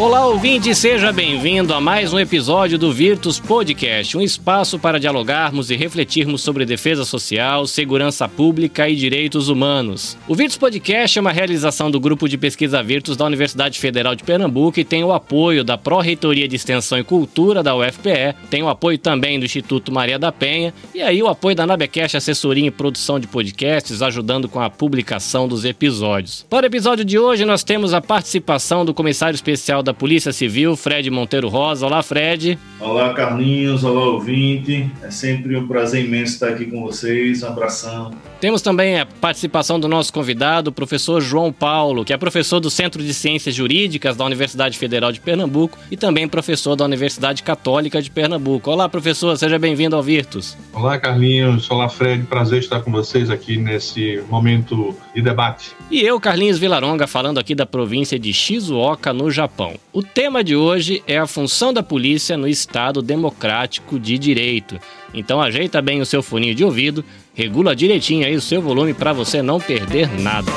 Olá, ouvinte, seja bem-vindo a mais um episódio do Virtus Podcast, um espaço para dialogarmos e refletirmos sobre defesa social, segurança pública e direitos humanos. O Virtus Podcast é uma realização do Grupo de Pesquisa Virtus da Universidade Federal de Pernambuco e tem o apoio da Pró-Reitoria de Extensão e Cultura da UFPE, tem o apoio também do Instituto Maria da Penha e aí o apoio da Nabecast Assessoria em Produção de Podcasts, ajudando com a publicação dos episódios. Para o episódio de hoje, nós temos a participação do comissário especial da da Polícia Civil, Fred Monteiro Rosa. Olá, Fred. Olá, Carlinhos. Olá, ouvinte. É sempre um prazer imenso estar aqui com vocês. Um abração. Temos também a participação do nosso convidado, o professor João Paulo, que é professor do Centro de Ciências Jurídicas da Universidade Federal de Pernambuco e também professor da Universidade Católica de Pernambuco. Olá, professor, seja bem-vindo ao Virtus. Olá, Carlinhos. Olá, Fred. Prazer estar com vocês aqui nesse momento de debate. E eu, Carlinhos Vilaronga, falando aqui da província de Shizuoka, no Japão. O tema de hoje é a função da polícia no Estado Democrático de Direito. Então ajeita bem o seu foninho de ouvido, regula direitinho aí o seu volume para você não perder nada.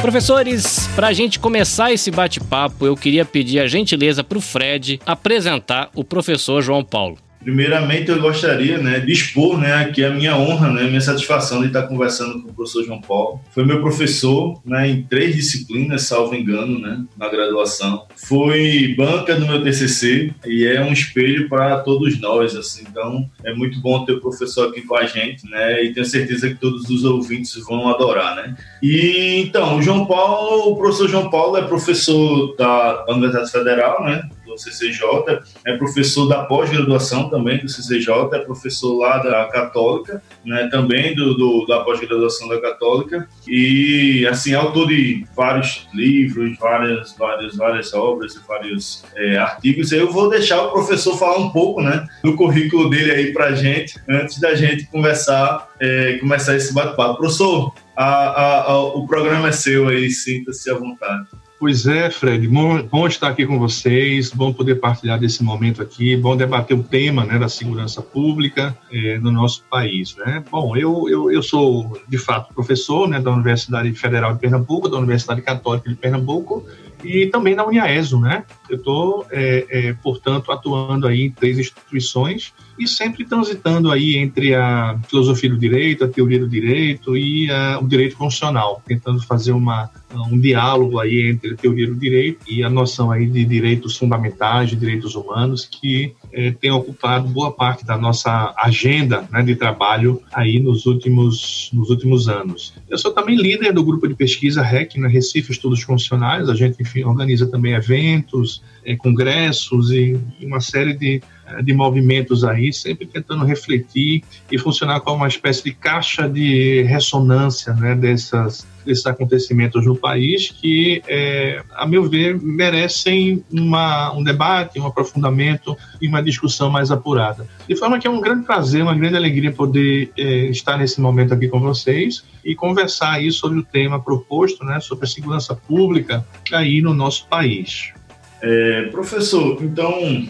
Professores, para a gente começar esse bate-papo, eu queria pedir a gentileza para o Fred apresentar o professor João Paulo. Primeiramente, eu gostaria né, de expor né, aqui a minha honra, né, a minha satisfação de estar conversando com o professor João Paulo. Foi meu professor né, em três disciplinas, salvo engano, né, na graduação. Foi banca do meu TCC e é um espelho para todos nós. Assim. Então, é muito bom ter o professor aqui com a gente né, e tenho certeza que todos os ouvintes vão adorar. Né? E então, o João Paulo, o professor João Paulo é professor da Universidade Federal, né, CCJ, é professor da pós-graduação também do CCJ, é professor lá da Católica, né, também do, do da pós-graduação da Católica, e assim, autor de vários livros, várias, várias, várias obras e vários é, artigos. Eu vou deixar o professor falar um pouco né, do currículo dele aí para gente, antes da gente conversar, é, começar esse bate-papo. Professor, a, a, a, o programa é seu aí, sinta-se à vontade. Pois é, Fred, bom, estar aqui com vocês, bom poder partilhar desse momento aqui, bom debater o tema né, da segurança pública é, no nosso país. Né? Bom, eu, eu, eu sou, de fato, professor né, da Universidade Federal de Pernambuco, da Universidade Católica de Pernambuco, e também na Uniaeso, né? Eu estou, é, é, portanto, atuando aí em três instituições e sempre transitando aí entre a filosofia do direito, a teoria do direito e a, o direito constitucional, tentando fazer uma, um diálogo aí entre a teoria do direito e a noção aí de direitos fundamentais, de direitos humanos, que é, tem ocupado boa parte da nossa agenda né, de trabalho aí nos últimos, nos últimos anos. Eu sou também líder do grupo de pesquisa REC, na Recife Estudos Constitucionais, a gente, enfim, organiza também eventos, é, congressos e, uma série de de movimentos aí, sempre tentando refletir e funcionar como uma espécie de caixa de ressonância né, dessas, desses acontecimentos no país que, é, a meu ver, merecem uma, um debate, um aprofundamento e uma discussão mais apurada. De forma que é um grande prazer, uma grande alegria poder é, estar nesse momento aqui com vocês e conversar aí sobre o tema proposto, né, sobre a segurança pública aí no nosso país. É, professor, então,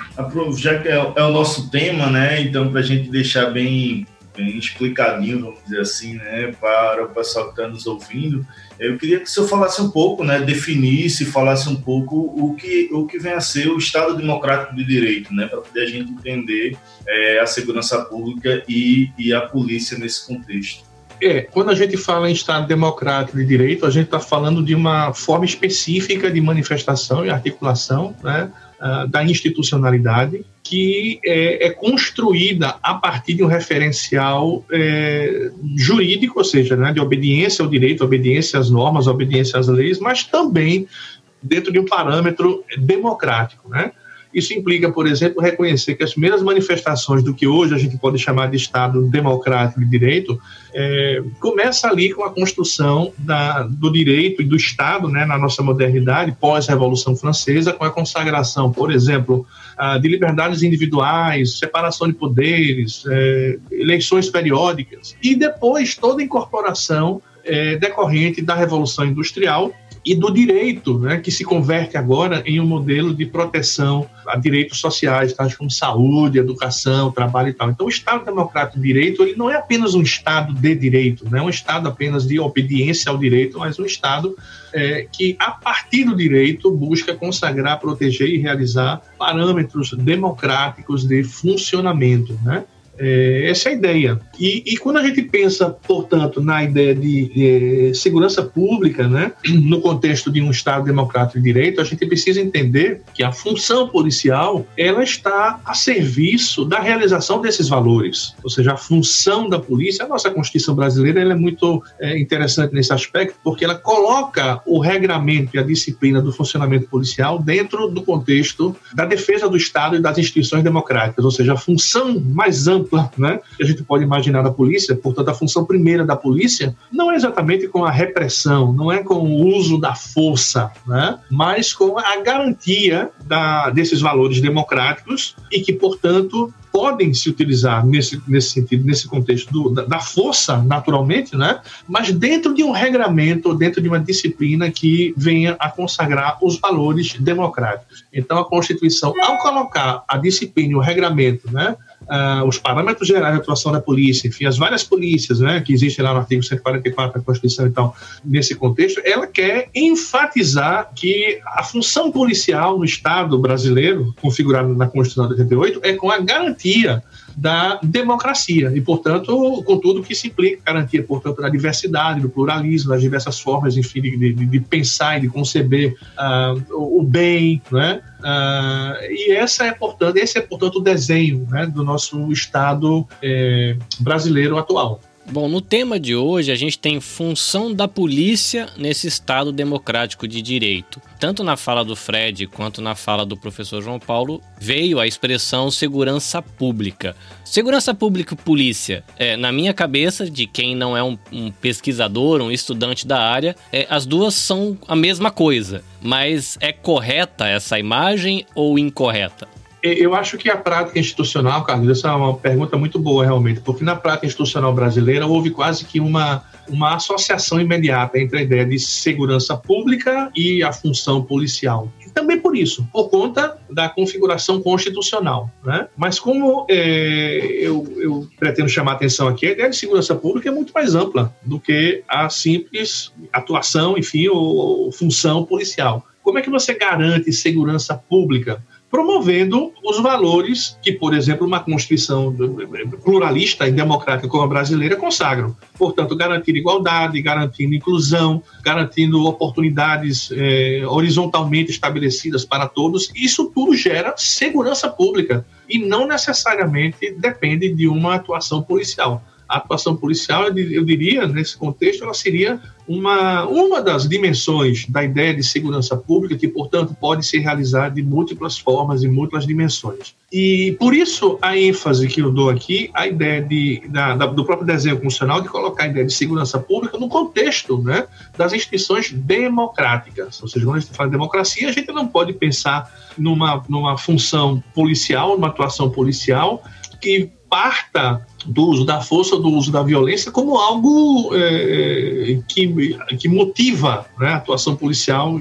já que é, é, o nosso tema, né? Então, para a gente deixar bem, bem explicadinho, vamos dizer assim, né, para o pessoal que está nos ouvindo, eu queria que o senhor falasse um pouco, né, definisse, falasse um pouco o que, o que vem a ser o Estado Democrático de Direito, né, para poder a gente entender é, a segurança pública e, e a polícia nesse contexto. É, quando a gente fala em Estado democrático de direito, a gente está falando de uma forma específica de manifestação e articulação né, uh, da institucionalidade que é, é, construída a partir de um referencial é, jurídico, ou seja, né, de obediência ao direito, obediência às normas, obediência às leis, mas também dentro de um parâmetro democrático, né? Isso implica, por exemplo, reconhecer que as primeiras manifestações do que hoje a gente pode chamar de Estado democrático de direito é, começa ali com a construção da, do direito e do Estado né, na nossa modernidade, pós-Revolução Francesa, com a consagração, por exemplo, de liberdades individuais, separação de poderes, é, eleições periódicas, e depois toda a incorporação é, decorrente da Revolução Industrial e do direito, né, que se converte agora em um modelo de proteção a direitos sociais, tais como saúde, educação, trabalho e tal. Então, o Estado Democrático de Direito ele não é apenas um Estado de direito, não é um Estado apenas de obediência ao direito, mas um Estado é, que, a partir do direito, busca consagrar, proteger e realizar parâmetros democráticos de funcionamento, né? É, essa é a ideia. E, e, quando a gente pensa, portanto, na ideia de, de, segurança pública, né, no contexto de um Estado democrático de direito, a gente precisa entender que a função policial ela está a serviço da realização desses valores. Ou seja, a função da polícia, a nossa Constituição brasileira ela é muito é, interessante nesse aspecto, porque ela coloca o regramento e a disciplina do funcionamento policial dentro do contexto da defesa do Estado e das instituições democráticas. Ou seja, a função mais ampla ampla, né, que a gente pode imaginar da polícia, portanto, a função primeira da polícia não é exatamente com a repressão, não é com o uso da força, né, mas com a garantia da, desses valores democráticos e que, portanto, podem se utilizar nesse, nesse sentido, nesse contexto do, da, da, força, naturalmente, né? mas dentro de um regramento, dentro de uma disciplina que venha a consagrar os valores democráticos. Então, a Constituição, ao colocar a disciplina e o regramento, né? Uh, os parâmetros gerais de atuação da polícia, enfim, as várias polícias né, que existem lá no artigo 144 da Constituição e tal, nesse contexto, ela quer enfatizar que a função policial no Estado brasileiro, configurada na Constituição de 88, é com a garantia da democracia e, portanto, com tudo que se implica, garantia, portanto, da diversidade, do pluralismo, das diversas formas, enfim, de, de, de pensar e de conceber uh, o bem, né? Uh, e essa é, portanto, esse é, portanto, o desenho né, do nosso Estado eh, brasileiro atual. Bom, no tema de hoje a gente tem função da polícia nesse Estado democrático de direito. Tanto na fala do Fred quanto na fala do professor João Paulo veio a expressão segurança pública. Segurança pública e polícia, é, na minha cabeça, de quem não é um, um pesquisador, um estudante da área, é, as duas são a mesma coisa. Mas é correta essa imagem ou incorreta? Eu acho que a prática institucional, Carlos, essa é uma pergunta muito boa realmente, porque na prática institucional brasileira houve quase que uma, uma associação imediata entre a ideia de segurança pública e a função policial. E também por isso, por conta da configuração constitucional. Né? Mas como é, eu, eu pretendo chamar a atenção aqui, a ideia de segurança pública é muito mais ampla do que a simples atuação, enfim, ou, ou função policial. Como é que você garante segurança pública? Promovendo os valores que, por exemplo, uma Constituição pluralista e democrática como a brasileira consagram. Portanto, garantir igualdade, garantindo inclusão, garantindo oportunidades eh, horizontalmente estabelecidas para todos. Isso tudo gera segurança pública e não necessariamente depende de uma atuação policial a atuação policial, eu diria, nesse contexto, ela seria uma, uma das dimensões da ideia de segurança pública, que, portanto, pode ser realizada de múltiplas formas e múltiplas dimensões. E, por isso, a ênfase que eu dou aqui, a ideia de, da, da, do próprio desenho funcional, de colocar a ideia de segurança pública no contexto né, das instituições democráticas. Ou seja, quando a gente fala de democracia, a gente não pode pensar numa, numa função policial, numa atuação policial, que parta do uso da força, do uso da violência, como algo é, que, que motiva né, a atuação policial,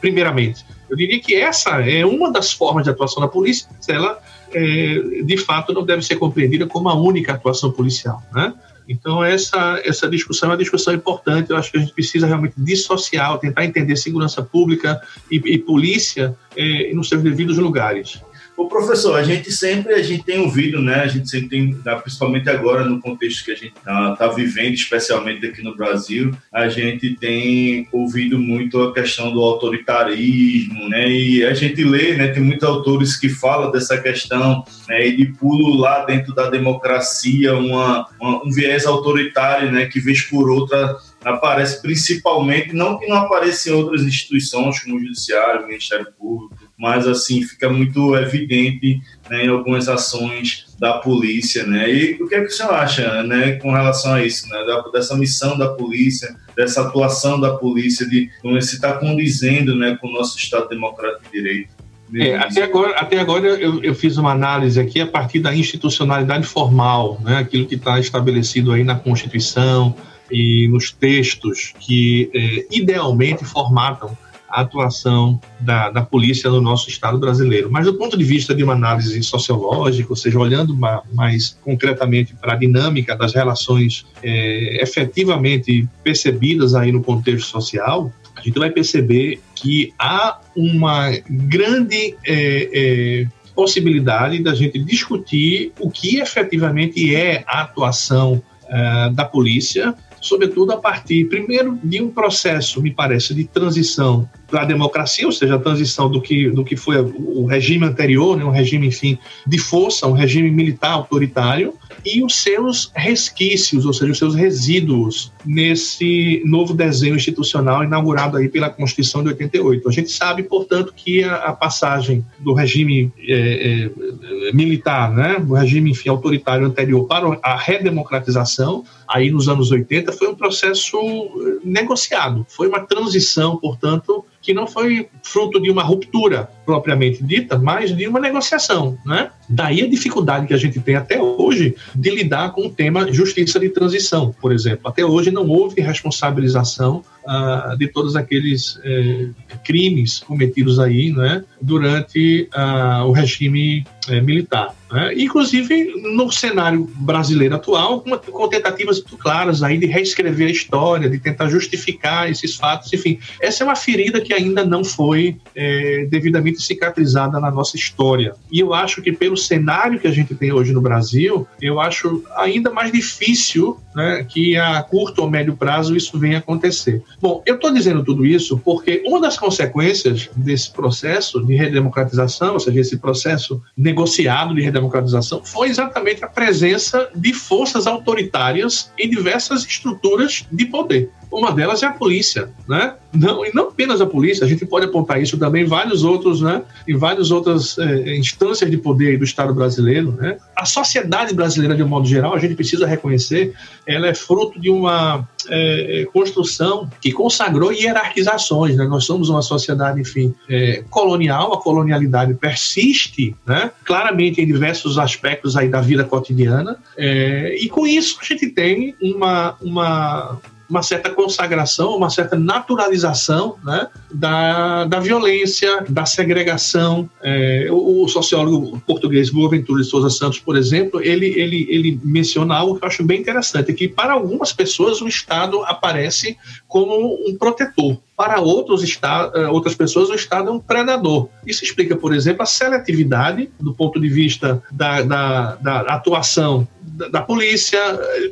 primeiramente. Eu diria que essa é uma das formas de atuação da polícia, ela, é, de fato, não deve ser compreendida como a única atuação policial. Né? Então, essa, essa discussão é uma discussão importante. Eu acho que a gente precisa realmente dissociar, tentar entender segurança pública e, e polícia é, nos seus devidos lugares. O professor, a gente sempre a gente tem ouvido, né? A gente sempre tem, né, principalmente agora no contexto que a gente está tá vivendo, especialmente aqui no Brasil, a gente tem ouvido muito a questão do autoritarismo, né? E a gente lê, né? Tem muitos autores que falam dessa questão, né? E de pulo lá dentro da democracia, uma, uma um viés autoritário, né? Que vez por outra aparece principalmente, não que não apareça em outras instituições como o Judiciário, o Ministério Público, mas assim fica muito evidente né, em algumas ações da polícia, né? E o que é que o senhor acha, né, com relação a isso, né, dessa missão da polícia, dessa atuação da polícia de como se está condizendo, né, com o nosso Estado democrático de direito? É, até agora, até agora eu, eu, fiz uma análise aqui a partir da institucionalidade formal, né, aquilo que está estabelecido aí na Constituição e nos textos que é, idealmente formatam a atuação da, da polícia no nosso Estado brasileiro. Mas do ponto de vista de uma análise sociológica, ou seja, olhando mais concretamente para a dinâmica das relações é, efetivamente percebidas aí no contexto social, a gente vai perceber que há uma grande é, é, possibilidade da gente discutir o que efetivamente é a atuação é, da polícia sobretudo a partir, primeiro, de um processo, me parece, de transição para a democracia, ou seja, a transição do que, do que foi o regime anterior, né, um regime, enfim, de força, um regime militar autoritário, e os seus resquícios, ou seja, os seus resíduos nesse novo desenho institucional inaugurado aí pela Constituição de 88. A gente sabe, portanto, que a, a passagem do regime é, é, militar, né, do regime enfim, autoritário anterior para a redemocratização, aí nos anos 80, foi um processo negociado, foi uma transição, portanto, que não foi fruto de uma ruptura propriamente dita, mas de uma negociação, né? Daí a dificuldade que a gente tem até hoje de lidar com o tema justiça de transição, por exemplo. Até hoje não houve responsabilização ah, de todos aqueles eh, crimes cometidos aí, né, durante ah, o regime eh, militar. Né? Inclusive no cenário brasileiro atual, com, com tentativas muito claras aí de reescrever a história, de tentar justificar esses fatos, enfim, essa é uma ferida que ainda não foi eh, devidamente cicatrizada na nossa história. E eu acho que pelo cenário que a gente tem hoje no Brasil, eu acho ainda mais difícil né, que a curto ou médio prazo isso venha acontecer. Bom, eu estou dizendo tudo isso porque uma das consequências desse processo de redemocratização, ou seja, esse processo negociado de redemocratização, foi exatamente a presença de forças autoritárias em diversas estruturas de poder. Uma delas é a polícia, né? Não, e não apenas a polícia, a gente pode apontar isso também em vários outros, né? Em várias outras é, instâncias de poder do Estado brasileiro, né? A sociedade brasileira, de um modo geral, a gente precisa reconhecer, ela é fruto de uma é, construção que consagrou hierarquizações, né? Nós somos uma sociedade, enfim, é, colonial, a colonialidade persiste, né? Claramente em diversos aspectos aí da vida cotidiana, e com isso a gente tem uma, uma uma certa consagração, uma certa naturalização né, da, da violência, da segregação. É, o, o, sociólogo português Boaventura de Souza Santos, por exemplo, ele, ele, ele menciona algo que eu acho bem interessante, que para algumas pessoas o Estado aparece como um protetor. Para outros eh, outras pessoas, o Estado é um predador. Isso explica, por exemplo, a seletividade do ponto de vista da, da, da atuação da, da, polícia,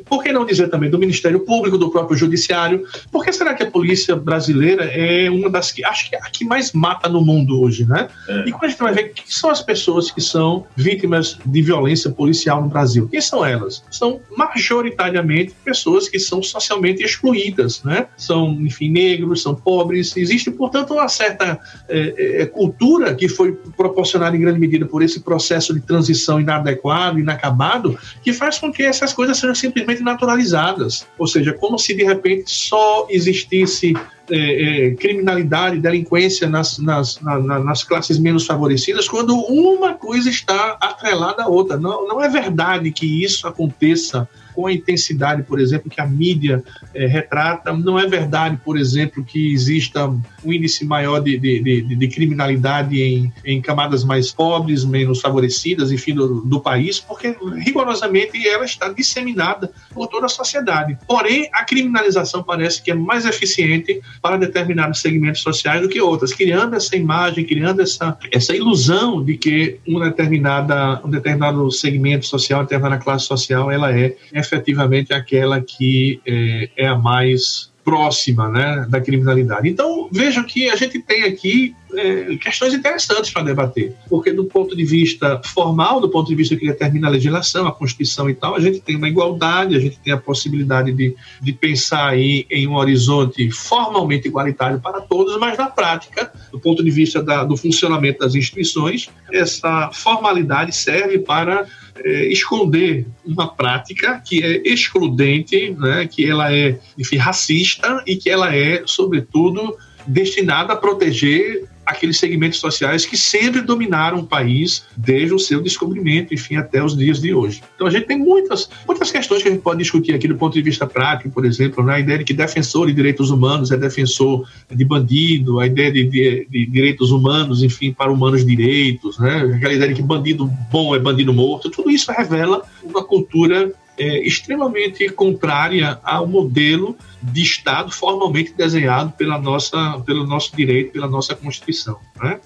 por que não dizer também do Ministério Público, do próprio Judiciário? Por que será que a polícia brasileira é uma das que, acho que é a que mais mata no mundo hoje, né? É. E quando a gente vai ver quem são as pessoas que são vítimas de violência policial no Brasil, quem são elas? São majoritariamente pessoas que são socialmente excluídas, né? São, enfim, negros, são pobres. Existe, portanto, uma certa é, é, cultura que foi proporcionada em grande medida por esse processo de transição inadequado, inacabado, que faz faz com que essas coisas sejam simplesmente naturalizadas. Ou seja, como se de repente só existisse é, é, criminalidade, delinquência nas, nas, na, nas classes menos favorecidas, quando uma coisa está atrelada à outra. Não, não é verdade que isso aconteça com a intensidade, por exemplo, que a mídia é, retrata. Não é verdade, por exemplo, que exista um índice maior de, de, de, de criminalidade em, em, camadas mais pobres, menos favorecidas, enfim, do, do, país, porque rigorosamente ela está disseminada por toda a sociedade. Porém, a criminalização parece que é mais eficiente para determinados segmentos sociais do que outras, criando essa imagem, criando essa, essa ilusão de que uma determinada, um determinado segmento social, uma determinada classe social, ela é efetivamente aquela que é, é a mais próxima né, da criminalidade. Então, vejam que a gente tem aqui é, questões interessantes para debater, porque do ponto de vista formal, do ponto de vista que determina a legislação, a Constituição e tal, a gente tem uma igualdade, a gente tem a possibilidade de, de pensar aí em um horizonte formalmente igualitário para todos, mas na prática, do ponto de vista da, do funcionamento das instituições, essa formalidade serve para é, esconder uma prática que é excludente, né, que ela é, enfim, racista e que ela é, sobretudo, destinada a proteger aqueles segmentos sociais que sempre dominaram o país desde o seu descobrimento, enfim, até os dias de hoje. Então a gente tem muitas, muitas questões que a gente pode discutir aqui do ponto de vista prático, por exemplo, né? a ideia de que defensor de direitos humanos é defensor de bandido, a ideia de, de, de direitos humanos, enfim, para humanos direitos, né? aquela ideia de que bandido bom é bandido morto, tudo isso revela uma cultura é, extremamente contrária ao modelo de Estado formalmente desenhado pela nossa, pelo nosso direito, pela nossa Constituição. Né?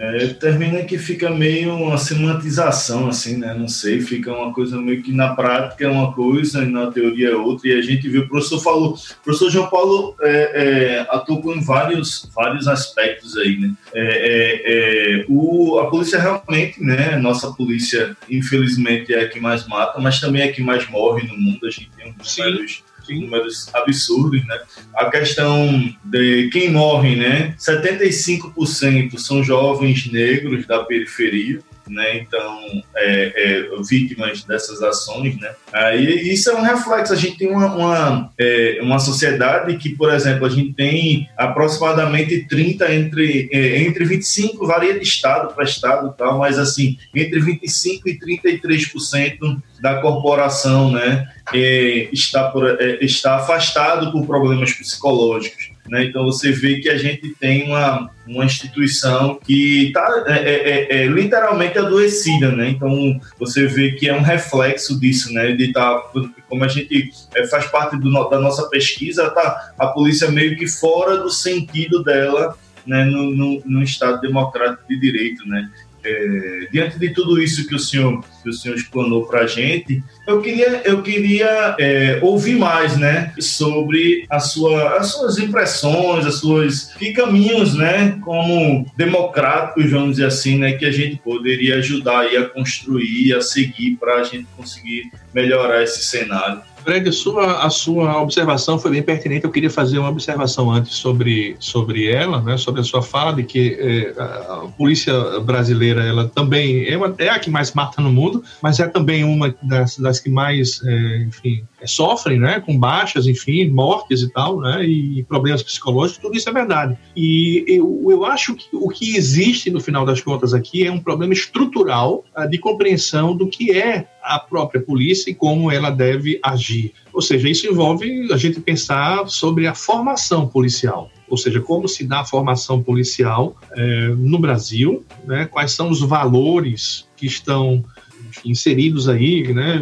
É, termina que fica meio uma semantização, assim, né? Não sei, fica uma coisa meio que na prática é uma coisa e na teoria é outra. E a gente viu, o professor falou, o professor João Paulo é, é, atuou em vários, vários aspectos aí, né? É, é, é, o, a polícia realmente, né? Nossa polícia, infelizmente, é a que mais mata, mas também é a que mais morre no mundo. A gente tem um números números absurdos, né? A questão de quem morre, né? 75% são jovens negros da periferia né? Então, é, é, vítimas dessas ações, né? Aí isso é um reflexo. A gente tem uma, uma, é, uma sociedade que, por exemplo, a gente tem aproximadamente 30 entre, é, entre 25, varia de estado para estado tal, mas assim, entre 25 e 33% da corporação, né? É, está, por, é, está afastado por problemas psicológicos. Né? Então você vê que a gente tem uma, uma instituição que está é, é, é, é, literalmente adoecida, né? Então você vê que é um reflexo disso, né? De tá, como a gente é, faz parte do, da nossa pesquisa, tá a polícia meio que fora do sentido dela, né? No, no, no Estado democrático de direito, né? É, diante de tudo isso que o senhor que o senhor explanou para a gente, eu queria eu queria é, ouvir mais, né, sobre a sua as suas impressões, as suas que caminhos, né, como democráticos, vamos dizer assim, né, que a gente poderia ajudar a construir, a seguir para a gente conseguir melhorar esse cenário. Fred, a sua, a sua observação foi bem pertinente. Eu queria fazer uma observação antes sobre, sobre ela, né, sobre a sua fala de que é, a polícia brasileira ela também é, uma, é, a que mais mata no mundo, mas é também uma das, das que mais, é, enfim, sofrem, né, com baixas, enfim, mortes e tal, né, e problemas psicológicos. Tudo isso é verdade. E eu, eu acho que o que existe no final das contas aqui é um problema estrutural uh, de compreensão do que é a própria polícia e como ela deve agir. Ou seja, isso envolve a gente pensar sobre a formação policial, ou seja, como se dá a formação policial é, no Brasil, né, quais são os valores que estão enfim, inseridos aí né,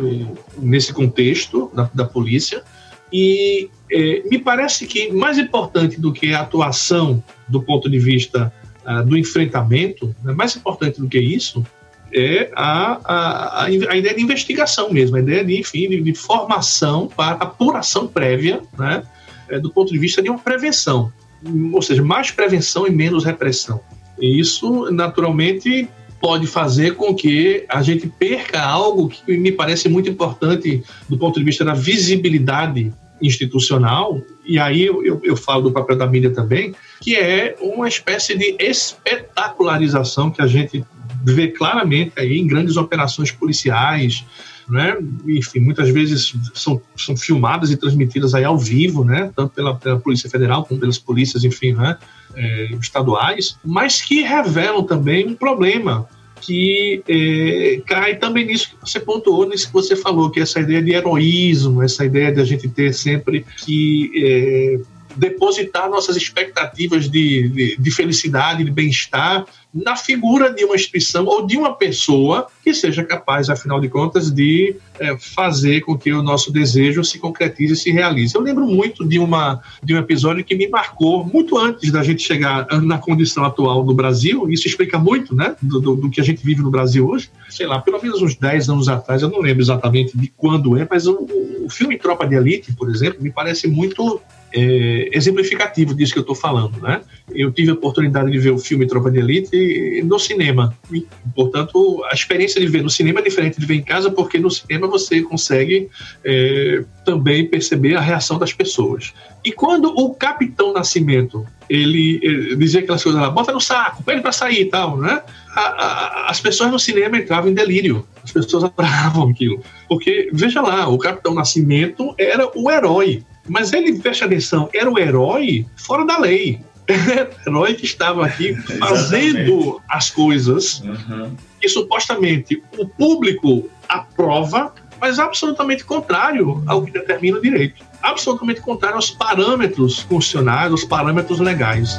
nesse contexto da, da polícia. E é, me parece que mais importante do que a atuação do ponto de vista uh, do enfrentamento, né, mais importante do que isso, é a, a, a, ideia de investigação mesmo, a ideia de, enfim, de, de formação para apuração prévia, né, é, do ponto de vista de uma prevenção, ou seja, mais prevenção e menos repressão. E isso, naturalmente, pode fazer com que a gente perca algo que me parece muito importante do ponto de vista da visibilidade institucional, e aí eu, eu, eu, falo do papel da mídia também, que é uma espécie de espetacularização que a gente vê claramente aí em grandes operações policiais, né? Enfim, muitas vezes são, são filmadas e transmitidas aí ao vivo, né? Tanto pela, pela Polícia Federal como pelas polícias, enfim, né? É, estaduais, mas que revelam também um problema que é, cai também nisso que você pontuou, nisso que você falou, que é essa ideia de heroísmo, essa ideia de a gente ter sempre que é, depositar nossas expectativas de, de, de felicidade, de bem-estar na figura de uma instituição ou de uma pessoa que seja capaz, afinal de contas, de é, fazer com que o nosso desejo se concretize e se realize. Eu lembro muito de, uma, de um episódio que me marcou muito antes da gente chegar na condição atual do Brasil, isso explica muito né, do, do, do que a gente vive no Brasil hoje. Sei lá, pelo menos uns 10 anos atrás, eu não lembro exatamente de quando é, mas o, o filme Tropa de Elite, por exemplo, me parece muito é, exemplificativo disso que eu estou falando, né? Eu tive a oportunidade de ver o filme Tropa de Elite no cinema. E, portanto, a experiência de ver no cinema é diferente de ver em casa, porque no cinema você consegue é, também perceber a reação das pessoas. E quando o Capitão Nascimento ele, ele dizia aquelas coisas lá, bota no saco, pede para sair e tal, né? A, a, as pessoas no cinema entravam em delírio, as pessoas adoravam aquilo. Porque, veja lá, o Capitão Nascimento era o herói mas ele, preste atenção, era o herói fora da lei. herói que estava aqui fazendo as coisas uhum. que supostamente o público aprova, mas absolutamente contrário ao que determina o direito. Absolutamente contrário aos parâmetros constitucionais, aos parâmetros legais.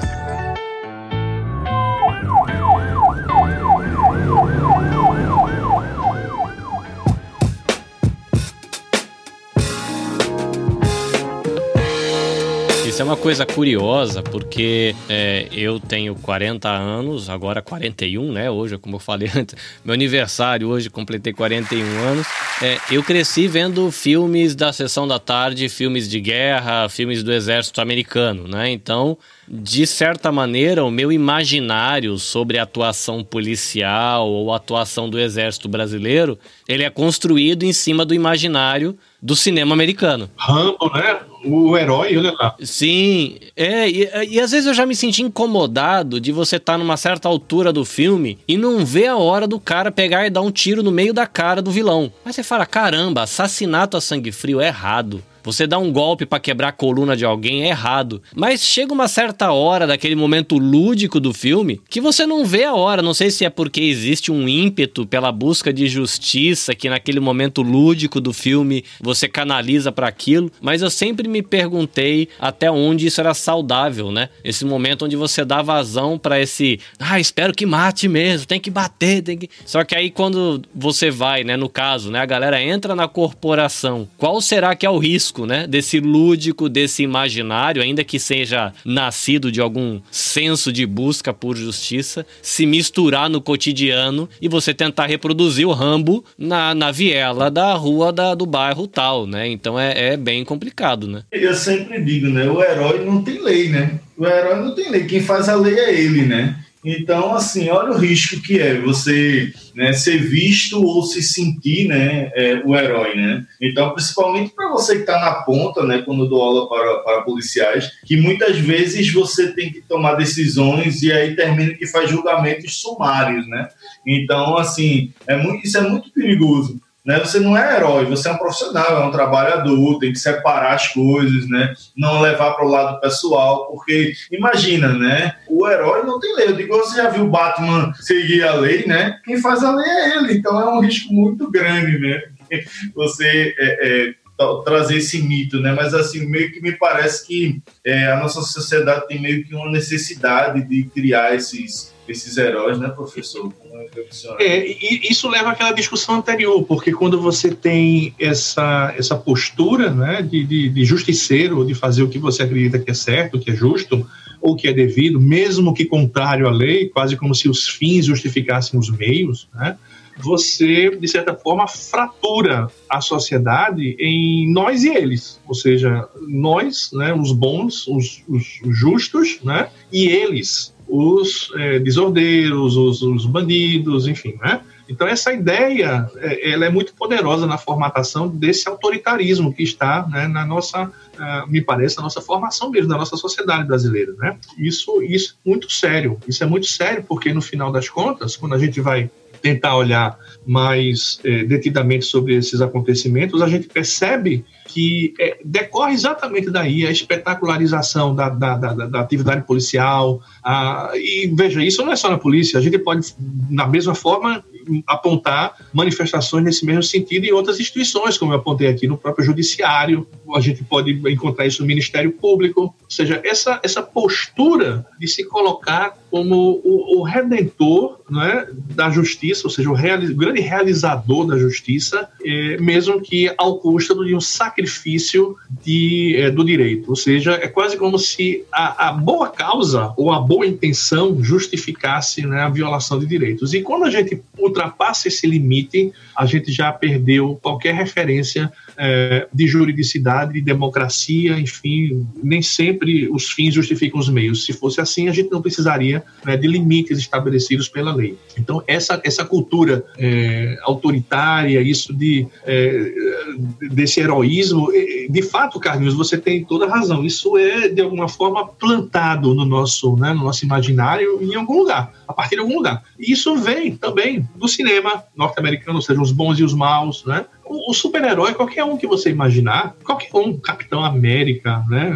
Isso é uma coisa curiosa, porque é, eu tenho 40 anos, agora 41, né? Hoje, como eu falei antes, meu aniversário hoje, completei 41 anos. É, eu cresci vendo filmes da sessão da tarde, filmes de guerra, filmes do exército americano, né? Então, de certa maneira, o meu imaginário sobre atuação policial ou atuação do exército brasileiro, ele é construído em cima do imaginário do cinema americano. Rambo, né? O herói, olha lá. Sim, é, e, e às vezes eu já me senti incomodado de você estar tá numa certa altura do filme e não ver a hora do cara pegar e dar um tiro no meio da cara do vilão. Mas você fala, caramba, assassinato a sangue frio é errado. Você dá um golpe para quebrar a coluna de alguém é errado. Mas chega uma certa hora daquele momento lúdico do filme que você não vê a hora. Não sei se é porque existe um ímpeto pela busca de justiça que naquele momento lúdico do filme você canaliza para aquilo. Mas eu sempre me perguntei até onde isso era saudável, né? Esse momento onde você dá vazão para esse, ah, espero que mate mesmo, tem que bater, tem que. Só que aí quando você vai, né, no caso, né, a galera entra na corporação, qual será que é o risco? Risco, né? Desse lúdico, desse imaginário, ainda que seja nascido de algum senso de busca por justiça, se misturar no cotidiano e você tentar reproduzir o Rambo na, na viela da rua da, do bairro tal, né? Então é, é bem complicado, né? Eu sempre digo, né? O herói não tem lei, né? O herói não tem lei. Quem faz a lei é ele, né? Então, assim, olha o risco que é você né, ser visto ou se sentir né, é, o herói, né? Então, principalmente para você que está na ponta, né, quando dou aula para, para policiais, que muitas vezes você tem que tomar decisões e aí termina que faz julgamentos sumários, né? Então, assim, é muito, isso é muito perigoso né? Você não é herói, você é um profissional, é um trabalhador, tem que separar as coisas, né? Não levar para o lado pessoal, porque imagina, né? O herói não tem lei. Eu digo, você já viu o Batman seguir a lei, né? Quem faz a lei é ele, então é um risco muito grande, né? Você é, é, trazer esse mito, né? Mas assim, meio que me parece que é, a nossa sociedade tem meio que uma necessidade de criar esses esses heróis, né, professor? É, é e isso leva àquela discussão anterior, porque quando você tem essa, essa postura né, de, de, de justiceiro, de fazer o que você acredita que é certo, que é justo, ou que é devido, mesmo que contrário à lei, quase como se os fins justificassem os meios, né? você, de certa forma, fratura a sociedade em nós e eles. Ou seja, nós, né, os bons, os, os justos, né, e eles, os é, desordeiros, os, os, bandidos, enfim, né? Então essa ideia, é, ela é muito poderosa na formatação desse autoritarismo que está né, na nossa, uh, me parece, na nossa formação mesmo, da nossa sociedade brasileira, né? Isso, isso é muito sério. Isso é muito sério porque no final das contas, quando a gente vai tentar olhar mais é, detidamente sobre esses acontecimentos, a gente percebe que é, decorre exatamente daí a espetacularização da, da, da, da atividade policial. A, e veja, isso não é só na polícia, a gente pode, na mesma forma, apontar manifestações nesse mesmo sentido em outras instituições, como eu apontei aqui no próprio judiciário, a gente pode encontrar isso no Ministério Público, ou seja, essa, essa postura de se colocar como o, o redentor né, da justiça, ou seja, o, reali o grande realizador da justiça, é, mesmo que ao custo de um sacrifício de, é, do direito. Ou seja, é quase como se a, a, boa causa ou a boa intenção justificasse né, a violação de direitos. E quando a gente ultrapassa esse limite, a gente já perdeu qualquer referência é, de juridicidade, de democracia, enfim, nem sempre os fins justificam os meios. Se fosse assim, a gente não precisaria né, de limites estabelecidos pela lei. Então, essa, essa cultura é, autoritária, isso de é, desse heroísmo, de fato, Carlinhos, você tem toda a razão. Isso é, de alguma forma, plantado no nosso, né, no nosso imaginário em algum lugar, a partir de algum lugar. E isso vem também do cinema norte-americano, ou seja, os bons e os maus, né? O, o super-herói, qualquer um que você imaginar, qualquer um, Capitão América, né?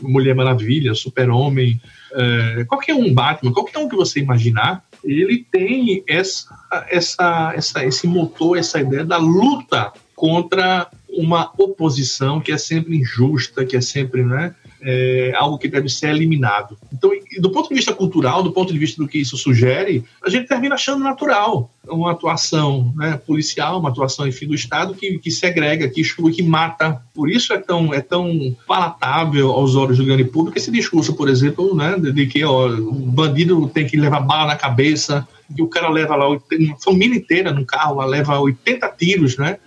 Mulher Maravilha, Super-Homem, é, qualquer um Batman, qualquer um que você imaginar, ele tem essa, essa, essa, esse motor, essa ideia da luta contra uma oposição que é sempre injusta, que é sempre né, é, algo que deve ser eliminado. Então, do ponto de vista cultural, do ponto de vista do que isso sugere, a gente termina achando natural uma atuação né, policial, uma atuação, enfim, do Estado que, que segrega, que exclui, que mata. Por isso é tão, é tão palatável aos olhos do grande público esse discurso, por exemplo, né, de, que ó, o bandido tem que levar bala na cabeça, que o cara leva lá uma família inteira no carro, leva 80 tiros, né?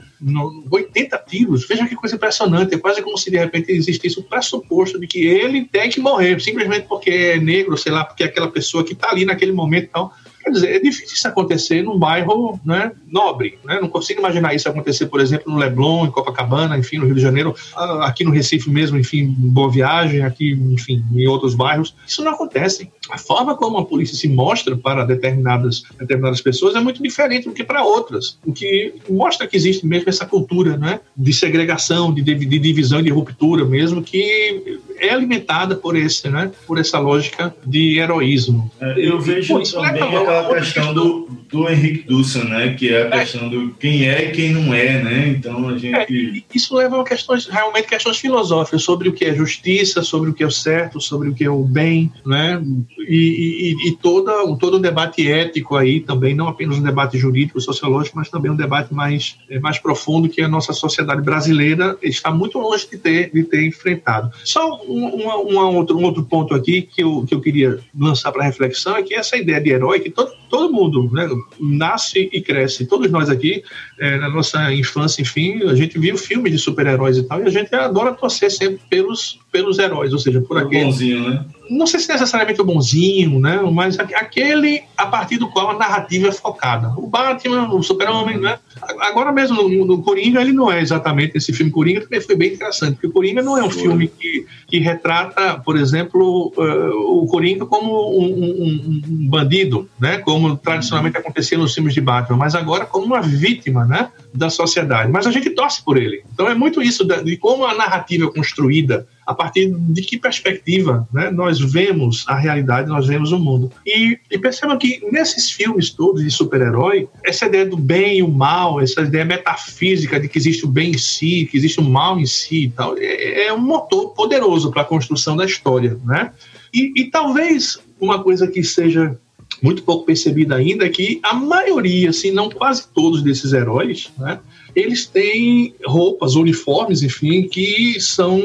80 tiros. Veja que coisa impressionante. É quase como se de repente existisse o pressuposto de que ele tem que morrer, simplesmente porque é negro, sei lá, porque é aquela pessoa que está ali naquele momento e tal. Quer dizer, é difícil isso acontecer num bairro né, nobre. Né? Não consigo imaginar isso acontecer, por exemplo, no Leblon, em Copacabana, enfim, no Rio de Janeiro, aqui no Recife mesmo, enfim, Boa Viagem, aqui, enfim, em outros bairros. Isso não acontece. A forma como a polícia se mostra para determinadas, determinadas pessoas é muito diferente do que para outras. O que mostra que existe mesmo essa cultura né, de segregação, de, de divisão e de ruptura mesmo, que é alimentada por, esse, né, por essa lógica de heroísmo. É, eu vejo Pô, também aquela questão do, do Henrique Dussel, né? Que é a é. questão do quem é e quem não é, né? Então a gente. É, isso leva a questões, realmente questões filosóficas sobre o que é justiça, sobre o que é o certo, sobre o que é o bem, né? E, e, e toda, todo o debate ético aí também, não apenas um debate jurídico, sociológico, mas também um debate mais, é, mais profundo que a nossa sociedade brasileira está muito longe de ter, de ter enfrentado. Só um, outro, um outro ponto aqui que eu, que eu queria lançar para reflexão é que essa ideia de herói, que todo, todo mundo né, nasce e cresce, todos nós aqui, é, na nossa infância, enfim, a gente viu filmes de super-heróis e tal, e a gente adora torcer sempre pelos, pelos heróis, ou seja, por aquele. Bonzinho, né? Não sei se necessariamente o bonzinho, né? Mas aquele a partir do qual a narrativa é focada. O Batman, o Super-Homem, né? Agora mesmo no, no, Coringa, ele não é exatamente esse filme Coringa, também foi bem interessante, porque o Coringa não é um filme que, que retrata, por exemplo, uh, o Coringa como um, um, um, bandido, né? Como tradicionalmente acontecia nos filmes de Batman, mas agora como uma vítima, né? Da sociedade. Mas a gente torce por ele. Então é muito isso de como a narrativa é construída a partir de que perspectiva né, nós vemos a realidade, nós vemos o mundo. E, e percebam que nesses filmes todos de super-herói, essa ideia do bem e o mal, essa ideia metafísica de que existe o bem em si, que existe o mal em si e tal, é, é um motor poderoso para a construção da história. Né? E, e talvez uma coisa que seja muito pouco percebida ainda é que a maioria, se não quase todos desses heróis, né, eles têm roupas, uniformes, enfim, que são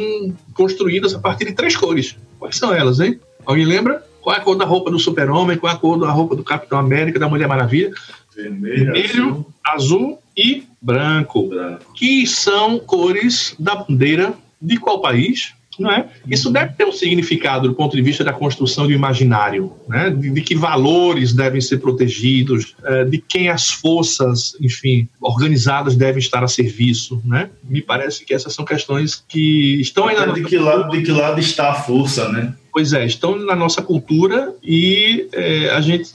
construídas a partir de três cores. Quais são elas, hein? Alguém lembra? Qual é a cor da roupa do Super-Homem? Qual é a cor da roupa do Capitão América, da Mulher Maravilha? Vermelho, Vermelho azul. azul, e branco, branco, que são cores da bandeira de qual país? É? Isso deve ter um significado do ponto de vista da construção do imaginário, né? de, de que valores devem ser protegidos, é, de quem as forças, enfim, organizadas devem estar a serviço. Né? Me parece que essas são questões que estão aí na de que lado De que lado está a força, né? Pois é, estão na nossa cultura e é, a gente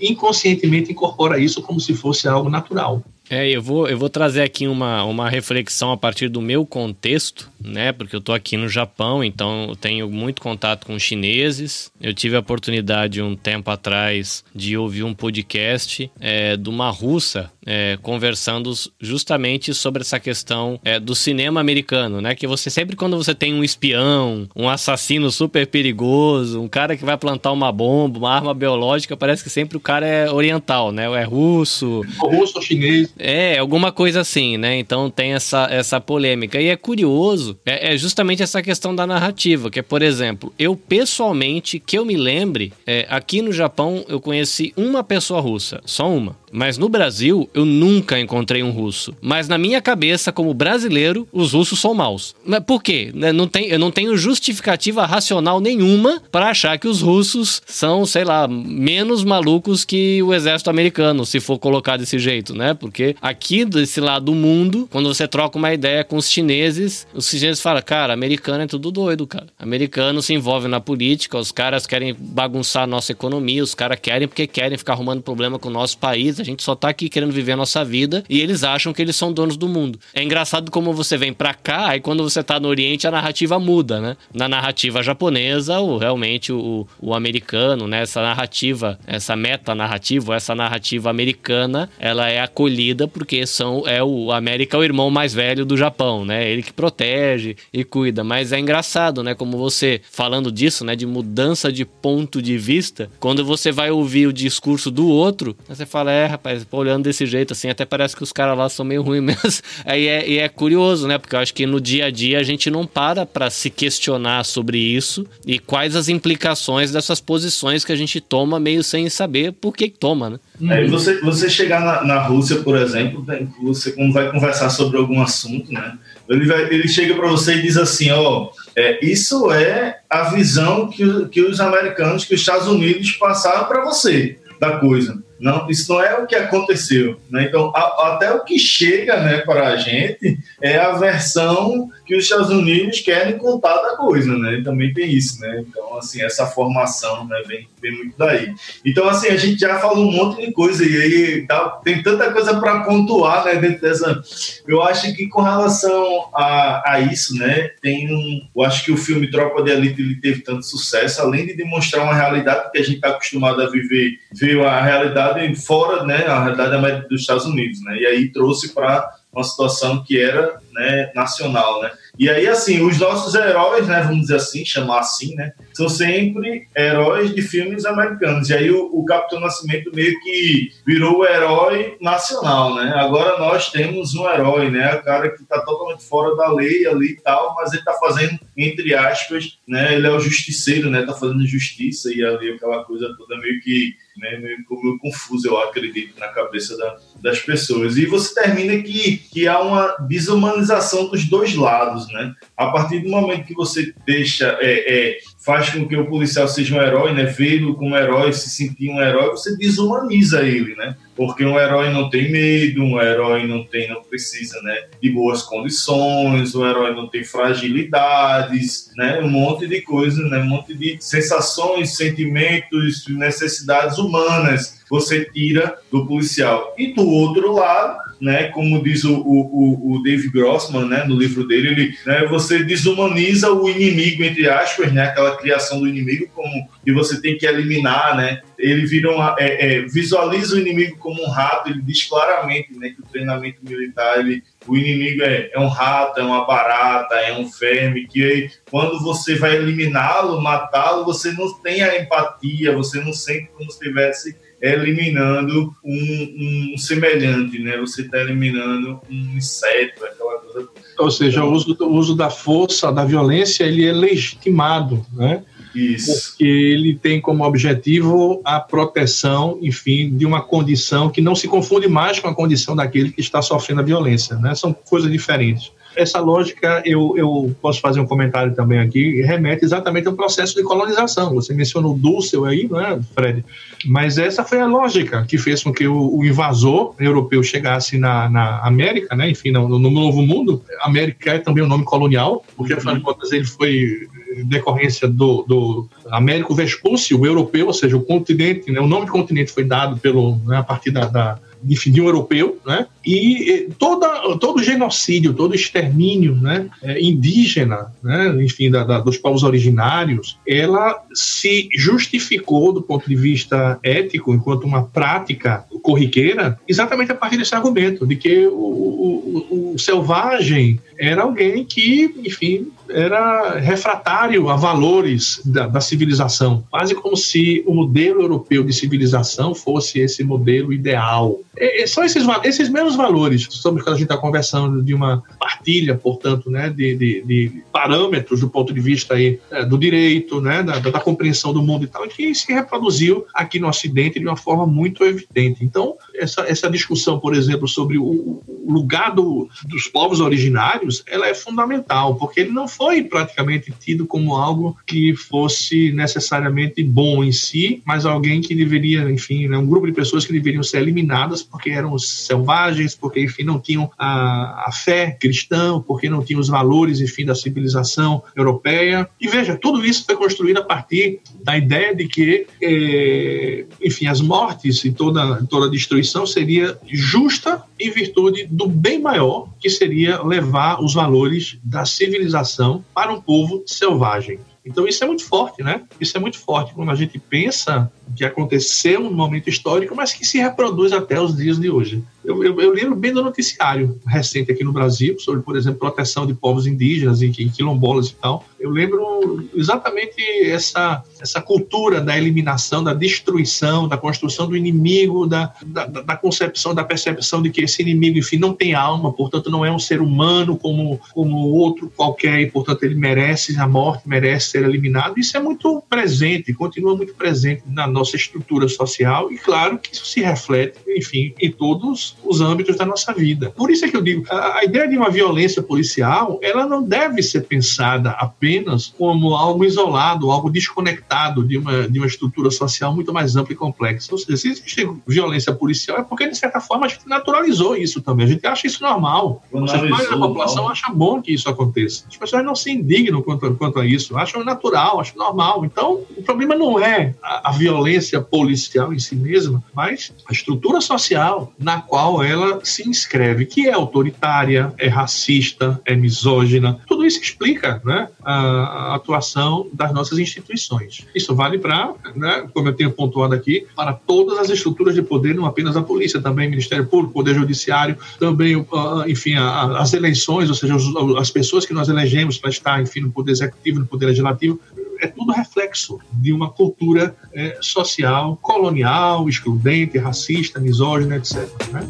inconscientemente incorpora isso como se fosse algo natural. É, eu vou, eu vou trazer aqui uma, uma reflexão a partir do meu contexto, né? Porque eu tô aqui no Japão, então eu tenho muito contato com chineses. Eu tive a oportunidade um tempo atrás de ouvir um podcast é, de uma russa é, conversando justamente sobre essa questão é, do cinema americano, né? Que você sempre quando você tem um espião, um assassino super perigoso, um cara que vai plantar uma bomba, uma arma biológica, parece que sempre o cara é oriental, né? Ou é russo. Ou russo ou chinês. É, alguma coisa assim, né? Então tem essa, essa polêmica. E é curioso, é, é justamente essa questão da narrativa, que é, por exemplo, eu pessoalmente, que eu me lembre, é, aqui no Japão eu conheci uma pessoa russa, só uma. Mas no Brasil, eu nunca encontrei um russo. Mas na minha cabeça, como brasileiro, os russos são maus. Mas por quê? Né, não tem, eu não tenho justificativa racional nenhuma para achar que os russos são, sei lá, menos malucos que o exército americano, se for colocar desse jeito, né? Porque aqui desse lado do mundo, quando você troca uma ideia com os chineses, os chineses falam, cara, americano é tudo doido, cara. Americano se envolve na política, os caras querem bagunçar a nossa economia, os caras querem porque querem ficar arrumando problema com o nosso país, a gente só tá aqui querendo viver a nossa vida e eles acham que eles são donos do mundo. É engraçado como você vem pra cá, aí quando você tá no Oriente a narrativa muda, né? Na narrativa japonesa, o, realmente o, o americano, né? Essa narrativa, essa meta-narrativa, essa narrativa americana, ela é acolhida porque são, é o América é o irmão mais velho do Japão, né? Ele que protege e cuida. Mas é engraçado, né? Como você, falando disso, né? De mudança de ponto de vista, quando você vai ouvir o discurso do outro, você fala, é, rapaz, olhando desse jeito assim, até parece que os caras lá são meio ruins mesmo. Aí é, e é curioso, né? Porque eu acho que no dia a dia a gente não para para se questionar sobre isso e quais as implicações dessas posições que a gente toma meio sem saber por que toma, né? É, você, você chegar na, na Rússia, por exemplo, né, você quando vai conversar sobre algum assunto, né? Ele, vai, ele chega para você e diz assim, ó, é, isso é a visão que, que os americanos, que os Estados Unidos passaram para você da coisa. Não, isso não é o que aconteceu. Né? Então, a, até o que chega né, para a gente é a versão que os Estados Unidos querem contar da coisa, né? Também tem isso, né? Então, assim, essa formação né, vem, vem muito daí. Então, assim, a gente já falou um monte de coisa e aí tem tanta coisa para pontuar, né? Dentro dessa... Eu acho que com relação a, a isso, né? Tem um... Eu acho que o filme Tropa de Elite ele teve tanto sucesso, além de demonstrar uma realidade que a gente está acostumado a viver, veio a realidade fora, né? A realidade dos Estados Unidos, né? E aí trouxe para uma situação que era né, nacional, né? E aí, assim, os nossos heróis, né, vamos dizer assim, chamar assim, né, são sempre heróis de filmes americanos. E aí o, o Capitão Nascimento meio que virou o herói nacional, né? Agora nós temos um herói, né, o cara que está totalmente fora da lei ali e tal, mas ele está fazendo, entre aspas, né, ele é o justiceiro, né, tá fazendo justiça e ali aquela coisa toda meio que né, meio, meio confuso, eu acredito, na cabeça da, das pessoas. E você termina que, que há uma desumanização dos dois lados, né? A partir do momento que você deixa, é, é, faz com que o policial seja um herói, né? Vê-lo como herói, se sentir um herói, você desumaniza ele, né? Porque um herói não tem medo, um herói não tem, não precisa, né, de boas condições, um herói não tem fragilidades, né, um monte de coisas, né, um monte de sensações, sentimentos, necessidades humanas você tira do policial. E do outro lado, né, como diz o, o, o Dave Grossman, né, no livro dele, ele, né, você desumaniza o inimigo, entre aspas, né, aquela criação do inimigo como que você tem que eliminar, né, ele vira é, é, visualiza o inimigo como um rato, ele diz claramente né, que o treinamento militar, ele, o inimigo é, é, um rato, é uma barata, é um verme, que aí, quando você vai eliminá-lo, matá-lo, você não tem a empatia, você não sente como se estivesse eliminando um, um semelhante, né? Você está eliminando um inseto, aquela coisa. Ou seja, o uso, o uso da força, da violência, ele é legitimado, né? Isso. Porque ele tem como objetivo a proteção, enfim, de uma condição que não se confunde mais com a condição daquele que está sofrendo a violência, né? São coisas diferentes. Essa lógica, eu, eu posso fazer um comentário também aqui, remete exatamente ao processo de colonização. Você mencionou Dussel aí, não é, Fred? Mas essa foi a lógica que fez com que o, o invasor europeu chegasse na, na América, né? enfim, no, no Novo Mundo. América é também um nome colonial, porque afinal de contas ele foi decorrência do, do Américo Vespúcio, o europeu, ou seja, o continente, né, o nome de continente foi dado pelo, né, a partir da, da de um europeu, né? E toda, todo genocídio, todo extermínio né, é, indígena, né, enfim, da, da, dos povos originários, ela se justificou do ponto de vista ético, enquanto uma prática corriqueira, exatamente a partir desse argumento de que o, o, o selvagem era alguém que, enfim, era refratário a valores da, da civilização, quase como se o modelo europeu de civilização fosse esse modelo ideal. E, são esses, esses mesmos valores sobre os que a gente está conversando de uma partilha, portanto, né, de, de, de, parâmetros do ponto de vista aí, é, do direito, né, da, da, compreensão do mundo e tal, que se reproduziu aqui no Ocidente de uma forma muito evidente. Então, essa, essa discussão, por exemplo, sobre o, o lugar do, dos povos originários, ela é fundamental, porque ele não foi praticamente tido como algo que fosse necessariamente bom em si, mas alguém que deveria, enfim, né, um grupo de pessoas que deveriam ser eliminadas porque eram selvagens, porque, enfim, não tinham a, a fé cristã, porque não tinham os valores, enfim, da civilização europeia. E veja, tudo isso foi construído a partir da ideia de que, eh, enfim, as mortes e toda, toda a destruição seria justa em virtude do bem maior, que seria levar os valores da civilização para um povo selvagem. Então isso é muito forte, né? Isso é muito forte quando a gente pensa que aconteceu num momento histórico, mas que se reproduz até os dias de hoje. Eu, eu, eu, lembro bem do noticiário recente aqui no Brasil, sobre, por exemplo, proteção de povos indígenas e, quilombolas e tal. Eu lembro exatamente essa, essa cultura da eliminação, da destruição, da construção do inimigo, da, da, da, concepção, da percepção de que esse inimigo, enfim, não tem alma, portanto, não é um ser humano como, como outro qualquer, e, portanto, ele merece a morte, merece ser eliminado. Isso é muito presente, continua muito presente na nossa estrutura social e, claro, que isso se reflete, enfim, em todos os âmbitos da nossa vida. Por isso é que eu digo, a, a ideia de uma violência policial, ela não deve ser pensada apenas como algo isolado, algo desconectado de uma, de uma estrutura social muito mais ampla e complexa. Ou seja, se existe violência policial, é porque, de certa forma, a gente naturalizou isso também. A gente acha isso normal. a população acha bom que isso aconteça. As pessoas não se indignam quanto, quanto a isso, acham natural, acham normal. Então, o problema não é a, a violência policial em si mesma, mas a estrutura social na qual qual ela se inscreve, que é autoritária, é racista, é misógina. Tudo isso explica né, a atuação das nossas instituições. Isso vale para, né, como eu tenho pontuado aqui, para todas as estruturas de poder, não apenas a polícia, também Ministério Público, Poder Judiciário, também, enfim, as eleições, ou seja, as pessoas que nós elegemos para estar, enfim, no Poder Executivo, no Poder Legislativo, é tudo reflexo de uma cultura é, social colonial, excludente, racista, misógina, etc. Né?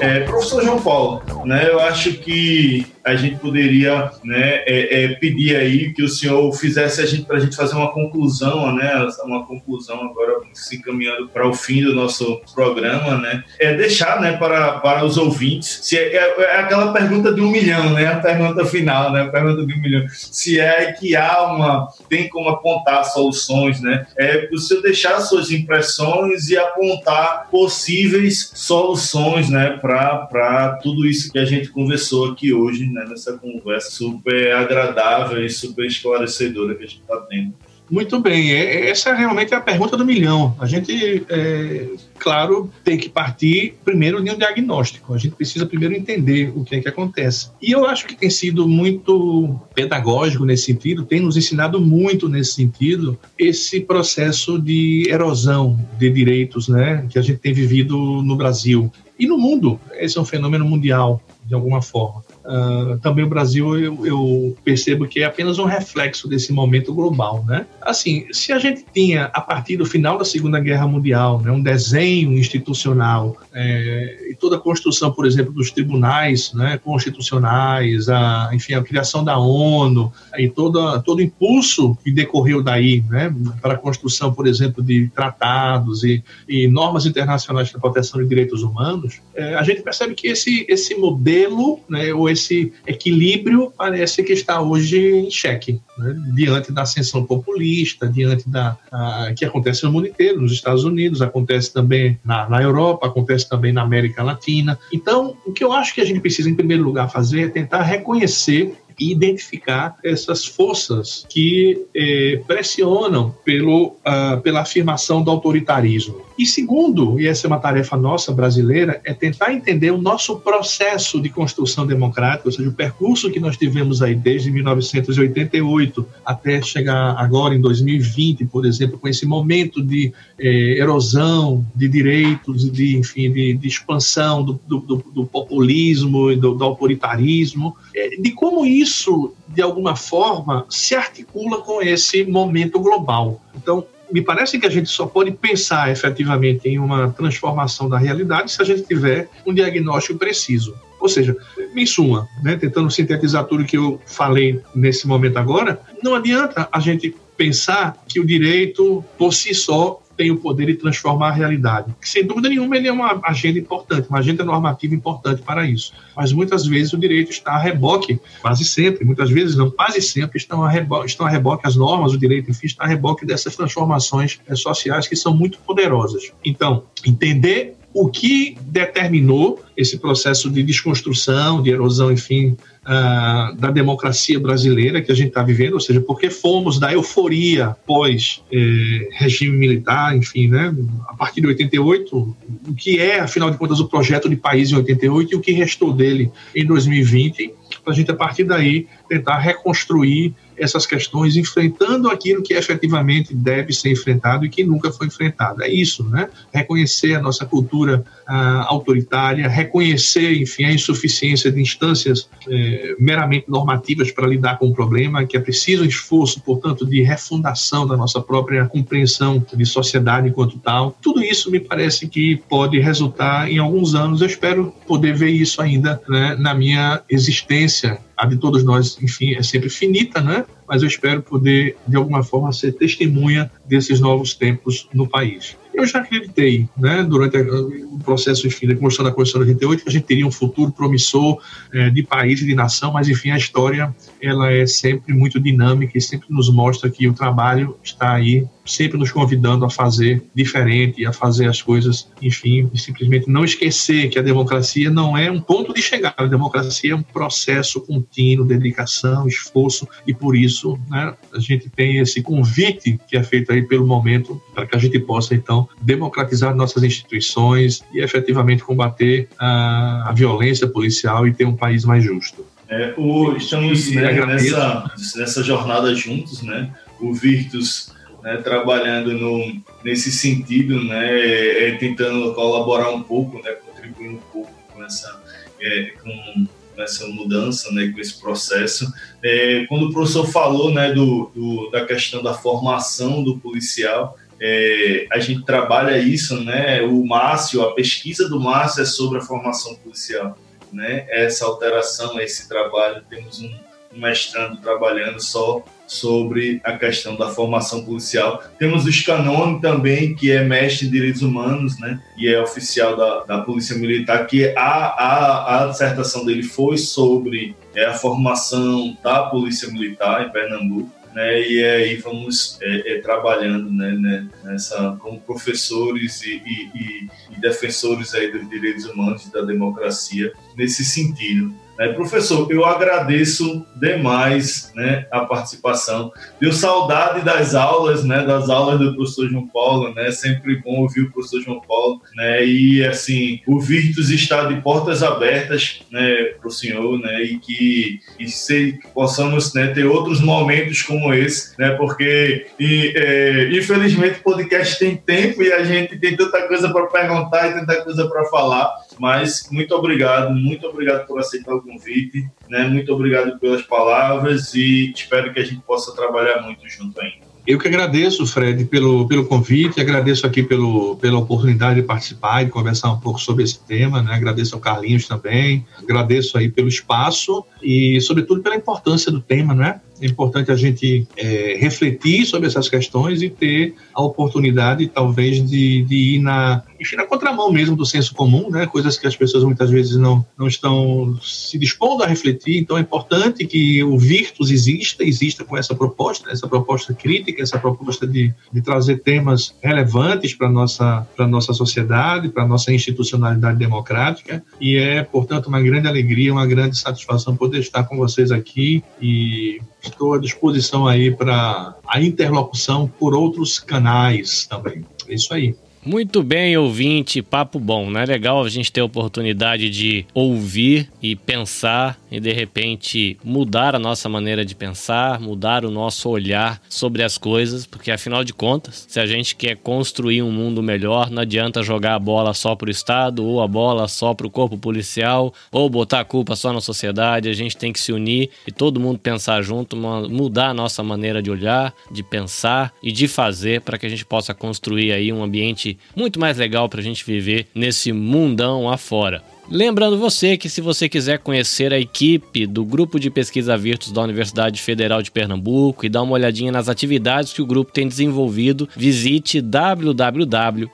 É, professor João Paulo, né, eu acho que a gente poderia né, é, é, pedir aí que o senhor fizesse para a gente fazer uma conclusão, né, uma conclusão agora se encaminhando para o fim do nosso programa, né, é deixar, né, para, para os ouvintes, se é, é, é aquela pergunta de um milhão, né, a pergunta final, né, a pergunta de um milhão, se é que há uma, tem como apontar soluções, né, é o senhor deixar suas impressões e apontar possíveis soluções, né, para tudo isso que a gente conversou aqui hoje, né, nessa conversa super agradável e super esclarecedora que a gente está tendo. Muito bem, é, é, essa é realmente a pergunta do milhão. A gente, é, claro, tem que partir primeiro de um diagnóstico. A gente precisa primeiro entender o que é que acontece. E eu acho que tem sido muito pedagógico nesse sentido, tem nos ensinado muito nesse sentido esse processo de erosão de direitos, né, que a gente tem vivido no Brasil e no mundo. Esse é um fenômeno mundial de alguma forma. Uh, também o Brasil eu, eu, percebo que é apenas um reflexo desse momento global, né? Assim, se a gente tinha a partir do final da Segunda Guerra Mundial, né, um desenho institucional é, e toda a construção, por exemplo, dos tribunais, né, constitucionais, a, enfim, a criação da ONU e toda, todo o impulso que decorreu daí, né, para a construção, por exemplo, de tratados e, e normas internacionais de proteção de direitos humanos, é, a gente percebe que esse esse modelo, né, ou esse equilíbrio parece que está hoje em xeque, né, diante da ascensão populista, diante da a, que acontece no mundo inteiro, nos Estados Unidos, acontece também na, na Europa, acontece também na América Latina. Então, o que eu acho que a gente precisa, em primeiro lugar, fazer é tentar reconhecer e identificar essas forças que eh, pressionam pelo, uh, pela afirmação do autoritarismo. E segundo, e essa é uma tarefa nossa brasileira, é tentar entender o nosso processo de construção democrática, ou seja, o percurso que nós tivemos aí desde 1988 até chegar agora em 2020, por exemplo, com esse momento de eh, erosão de direitos, de enfim, de, de expansão do, do, do, populismo e do, do autoritarismo, eh, de como isso de alguma forma se articula com esse momento global. Então, me parece que a gente só pode pensar efetivamente em uma transformação da realidade se a gente tiver um diagnóstico preciso. Ou seja, em suma, né, tentando sintetizar tudo que eu falei nesse momento agora, não adianta a gente pensar que o direito por si só tem o poder de transformar a realidade. Sem dúvida nenhuma, ele é uma agenda importante, uma agenda normativa importante para isso. Mas muitas vezes o direito está a reboque, quase sempre, muitas vezes não, quase sempre estão a reboque, estão a reboque as normas, o direito, enfim, está a reboque dessas transformações eh, sociais que são muito poderosas. Então, entender o que determinou esse processo de desconstrução, de erosão, enfim, uh, da democracia brasileira que a gente está vivendo, ou seja, porque fomos da euforia pós eh, regime militar, enfim, né, a partir de 88, o que é, afinal de contas, o projeto de país em 88 e o que restou dele em 2020, para a gente, a partir daí, tentar reconstruir essas questões, enfrentando aquilo que efetivamente deve ser enfrentado e que nunca foi enfrentado. É isso, né? Reconhecer a nossa cultura ah, autoritária, reconhecer, enfim, a insuficiência de instâncias eh, meramente normativas para lidar com o problema, que é preciso um esforço, portanto, de refundação da nossa própria compreensão de sociedade enquanto tal. Tudo isso me parece que pode resultar em alguns anos. Eu espero poder ver isso ainda né, na minha existência a de todos nós, enfim, é sempre finita, né? Mas eu espero poder, de alguma forma, ser testemunha desses novos tempos no país. Eu já acreditei, né, durante o processo enfim, da construção da Constituição de 88, que a gente teria um futuro promissor é, de país e de nação, mas enfim, a história ela é sempre muito dinâmica e sempre nos mostra que o trabalho está aí, sempre nos convidando a fazer diferente, a fazer as coisas, enfim, simplesmente não esquecer que a democracia não é um ponto de chegada, a democracia é um processo contínuo, dedicação, esforço, e por isso né, a gente tem esse convite que é feito aí pelo momento para que a gente possa, então, democratizar nossas instituições e efetivamente combater a, a violência policial e ter um país mais justo. É, o, estamos né, nessa, nessa jornada juntos, né? O Virtus né, trabalhando no, nesse sentido, né, é, tentando colaborar um pouco, né, contribuir um pouco com essa, é, com essa mudança, né, com esse processo. É, quando o professor falou né, do, do, da questão da formação do policial, é, a gente trabalha isso, né? O Márcio, a pesquisa do Márcio é sobre a formação policial, né? Essa alteração, esse trabalho, temos um mestrando trabalhando só sobre a questão da formação policial. Temos o Scanone também, que é mestre em direitos humanos, né? E é oficial da, da Polícia Militar, que a, a, a dissertação dele foi sobre é, a formação da Polícia Militar em Pernambuco né? E aí vamos é, é, trabalhando né, né, nessa como professores e, e, e, defensores aí dos direitos humanos e da democracia nesse sentido. É, professor, eu agradeço demais né, a participação. Deu saudade das aulas, né, das aulas do professor João Paulo, né? Sempre bom ouvir o professor João Paulo, né? E assim, o Virtus está de portas abertas, né, para o senhor, né? E que, e se, possamos né, ter outros momentos como esse, né? Porque e, é, infelizmente o podcast tem tempo e a gente tem tanta coisa para perguntar e tanta coisa para falar. Mas muito obrigado, muito obrigado por aceitar o convite, né? Muito obrigado pelas palavras e espero que a gente possa trabalhar muito junto ainda. Eu que agradeço, Fred, pelo, pelo convite, agradeço aqui pelo, pela oportunidade de participar de conversar um pouco sobre esse tema, né? agradeço ao Carlinhos também, agradeço aí pelo espaço e, sobretudo, pela importância do tema, né? É importante a gente é, refletir sobre essas questões e ter a oportunidade, talvez, de, de ir na, enfim, na contramão mesmo do senso comum, né? coisas que as pessoas muitas vezes não, não estão se dispondo a refletir. Então, é importante que o Virtus exista, exista com essa proposta, essa proposta crítica, essa proposta de, de trazer temas relevantes para a nossa, nossa sociedade, para a nossa institucionalidade democrática. E é, portanto, uma grande alegria, uma grande satisfação poder estar com vocês aqui e estou à disposição aí para a interlocução por outros canais também. É isso aí. Muito bem, ouvinte, papo bom, não é legal a gente ter a oportunidade de ouvir e pensar e de repente mudar a nossa maneira de pensar, mudar o nosso olhar sobre as coisas, porque afinal de contas, se a gente quer construir um mundo melhor, não adianta jogar a bola só pro Estado ou a bola só pro corpo policial ou botar a culpa só na sociedade, a gente tem que se unir e todo mundo pensar junto, mudar a nossa maneira de olhar, de pensar e de fazer para que a gente possa construir aí um ambiente muito mais legal para a gente viver nesse mundão afora. Lembrando você que se você quiser conhecer a equipe do Grupo de Pesquisa Virtus da Universidade Federal de Pernambuco e dar uma olhadinha nas atividades que o grupo tem desenvolvido, visite www.fpe.br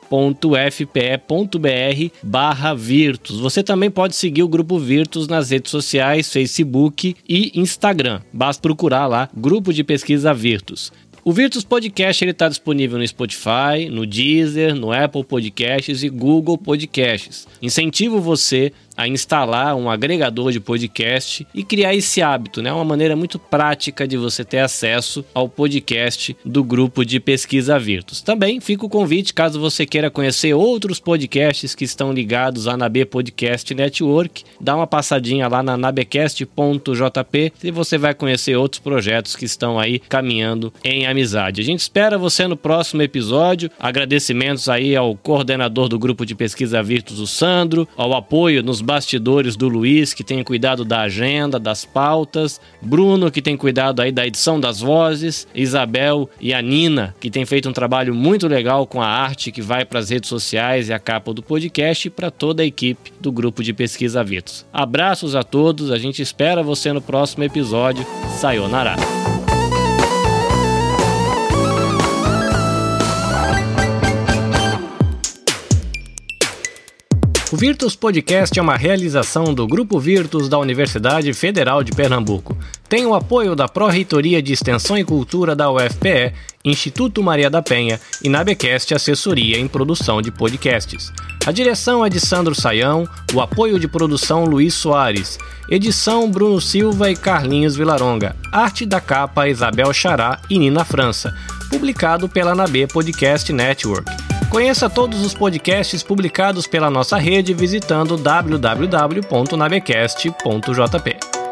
barra Virtus. Você também pode seguir o Grupo Virtus nas redes sociais, Facebook e Instagram. Basta procurar lá Grupo de Pesquisa Virtus. O Virtus Podcast está disponível no Spotify, no Deezer, no Apple Podcasts e Google Podcasts. Incentivo você a instalar um agregador de podcast e criar esse hábito, né? Uma maneira muito prática de você ter acesso ao podcast do grupo de pesquisa Virtus. Também fica o convite caso você queira conhecer outros podcasts que estão ligados à Nabe Podcast Network, dá uma passadinha lá na nabecast.jp e você vai conhecer outros projetos que estão aí caminhando em amizade. A gente espera você no próximo episódio. Agradecimentos aí ao coordenador do grupo de pesquisa Virtus, o Sandro, ao apoio nos bastidores do Luiz, que tem cuidado da agenda, das pautas, Bruno, que tem cuidado aí da edição das vozes, Isabel e a Nina, que tem feito um trabalho muito legal com a arte que vai para as redes sociais e a capa do podcast e para toda a equipe do grupo de pesquisa Vitos. Abraços a todos, a gente espera você no próximo episódio. Sayonara! O Virtus Podcast é uma realização do Grupo Virtus da Universidade Federal de Pernambuco. Tem o apoio da Pró-Reitoria de Extensão e Cultura da UFPE, Instituto Maria da Penha e Nabecast Assessoria em Produção de Podcasts. A direção é de Sandro Saião, o apoio de produção Luiz Soares, edição Bruno Silva e Carlinhos Vilaronga, arte da capa Isabel Xará e Nina França, publicado pela Nabe Podcast Network. Conheça todos os podcasts publicados pela nossa rede visitando www.nabecast.jp.